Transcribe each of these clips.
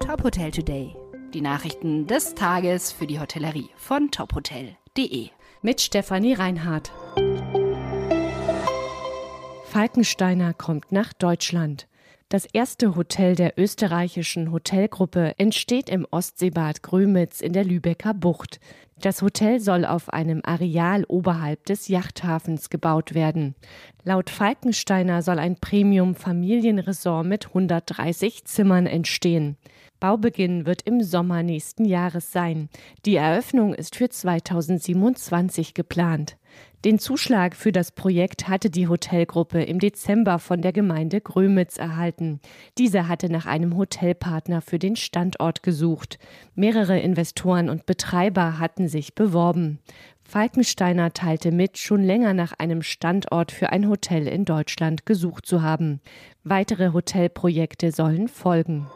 Top Hotel Today. Die Nachrichten des Tages für die Hotellerie von tophotel.de. Mit Stefanie Reinhardt. Falkensteiner kommt nach Deutschland. Das erste Hotel der österreichischen Hotelgruppe entsteht im Ostseebad Grömitz in der Lübecker Bucht. Das Hotel soll auf einem Areal oberhalb des Yachthafens gebaut werden. Laut Falkensteiner soll ein Premium-Familienresort mit 130 Zimmern entstehen. Baubeginn wird im Sommer nächsten Jahres sein. Die Eröffnung ist für 2027 geplant. Den Zuschlag für das Projekt hatte die Hotelgruppe im Dezember von der Gemeinde Grömitz erhalten. Diese hatte nach einem Hotelpartner für den Standort gesucht. Mehrere Investoren und Betreiber hatten sich beworben. Falkensteiner teilte mit, schon länger nach einem Standort für ein Hotel in Deutschland gesucht zu haben. Weitere Hotelprojekte sollen folgen.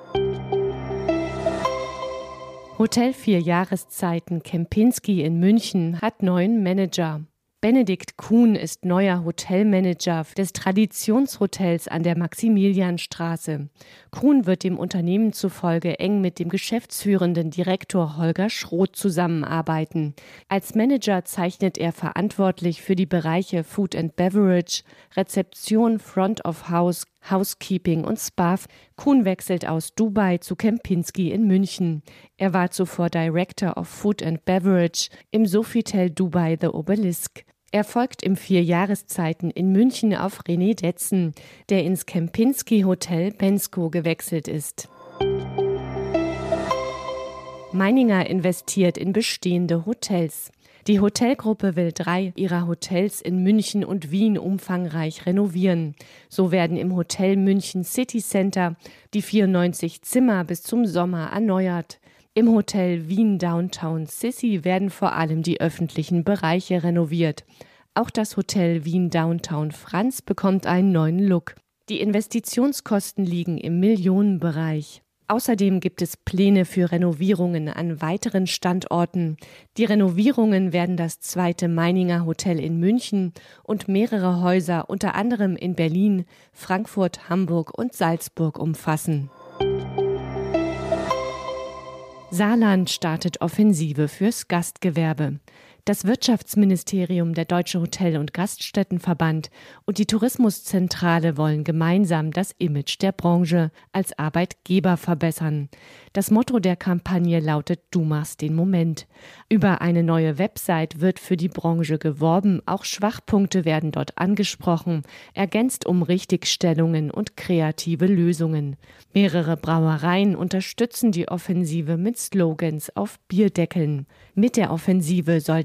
Hotel Vier Jahreszeiten Kempinski in München hat neuen Manager. Benedikt Kuhn ist neuer Hotelmanager des Traditionshotels an der Maximilianstraße. Kuhn wird dem Unternehmen zufolge eng mit dem geschäftsführenden Direktor Holger Schroth zusammenarbeiten. Als Manager zeichnet er verantwortlich für die Bereiche Food and Beverage, Rezeption, Front of House, Housekeeping und Spa. Kuhn wechselt aus Dubai zu Kempinski in München. Er war zuvor Director of Food and Beverage im Sofitel Dubai The Obelisk. Er folgt im Vierjahreszeiten in München auf René Detzen, der ins Kempinski Hotel Pensko gewechselt ist. Meininger investiert in bestehende Hotels. Die Hotelgruppe will drei ihrer Hotels in München und Wien umfangreich renovieren. So werden im Hotel München City Center die 94 Zimmer bis zum Sommer erneuert. Im Hotel Wien Downtown Sissy werden vor allem die öffentlichen Bereiche renoviert. Auch das Hotel Wien Downtown Franz bekommt einen neuen Look. Die Investitionskosten liegen im Millionenbereich. Außerdem gibt es Pläne für Renovierungen an weiteren Standorten. Die Renovierungen werden das zweite Meininger Hotel in München und mehrere Häuser unter anderem in Berlin, Frankfurt, Hamburg und Salzburg umfassen. Saarland startet Offensive fürs Gastgewerbe. Das Wirtschaftsministerium, der Deutsche Hotel- und Gaststättenverband und die Tourismuszentrale wollen gemeinsam das Image der Branche als Arbeitgeber verbessern. Das Motto der Kampagne lautet Du machst den Moment. Über eine neue Website wird für die Branche geworben, auch Schwachpunkte werden dort angesprochen, ergänzt um Richtigstellungen und kreative Lösungen. Mehrere Brauereien unterstützen die Offensive mit Slogans auf Bierdeckeln. Mit der Offensive soll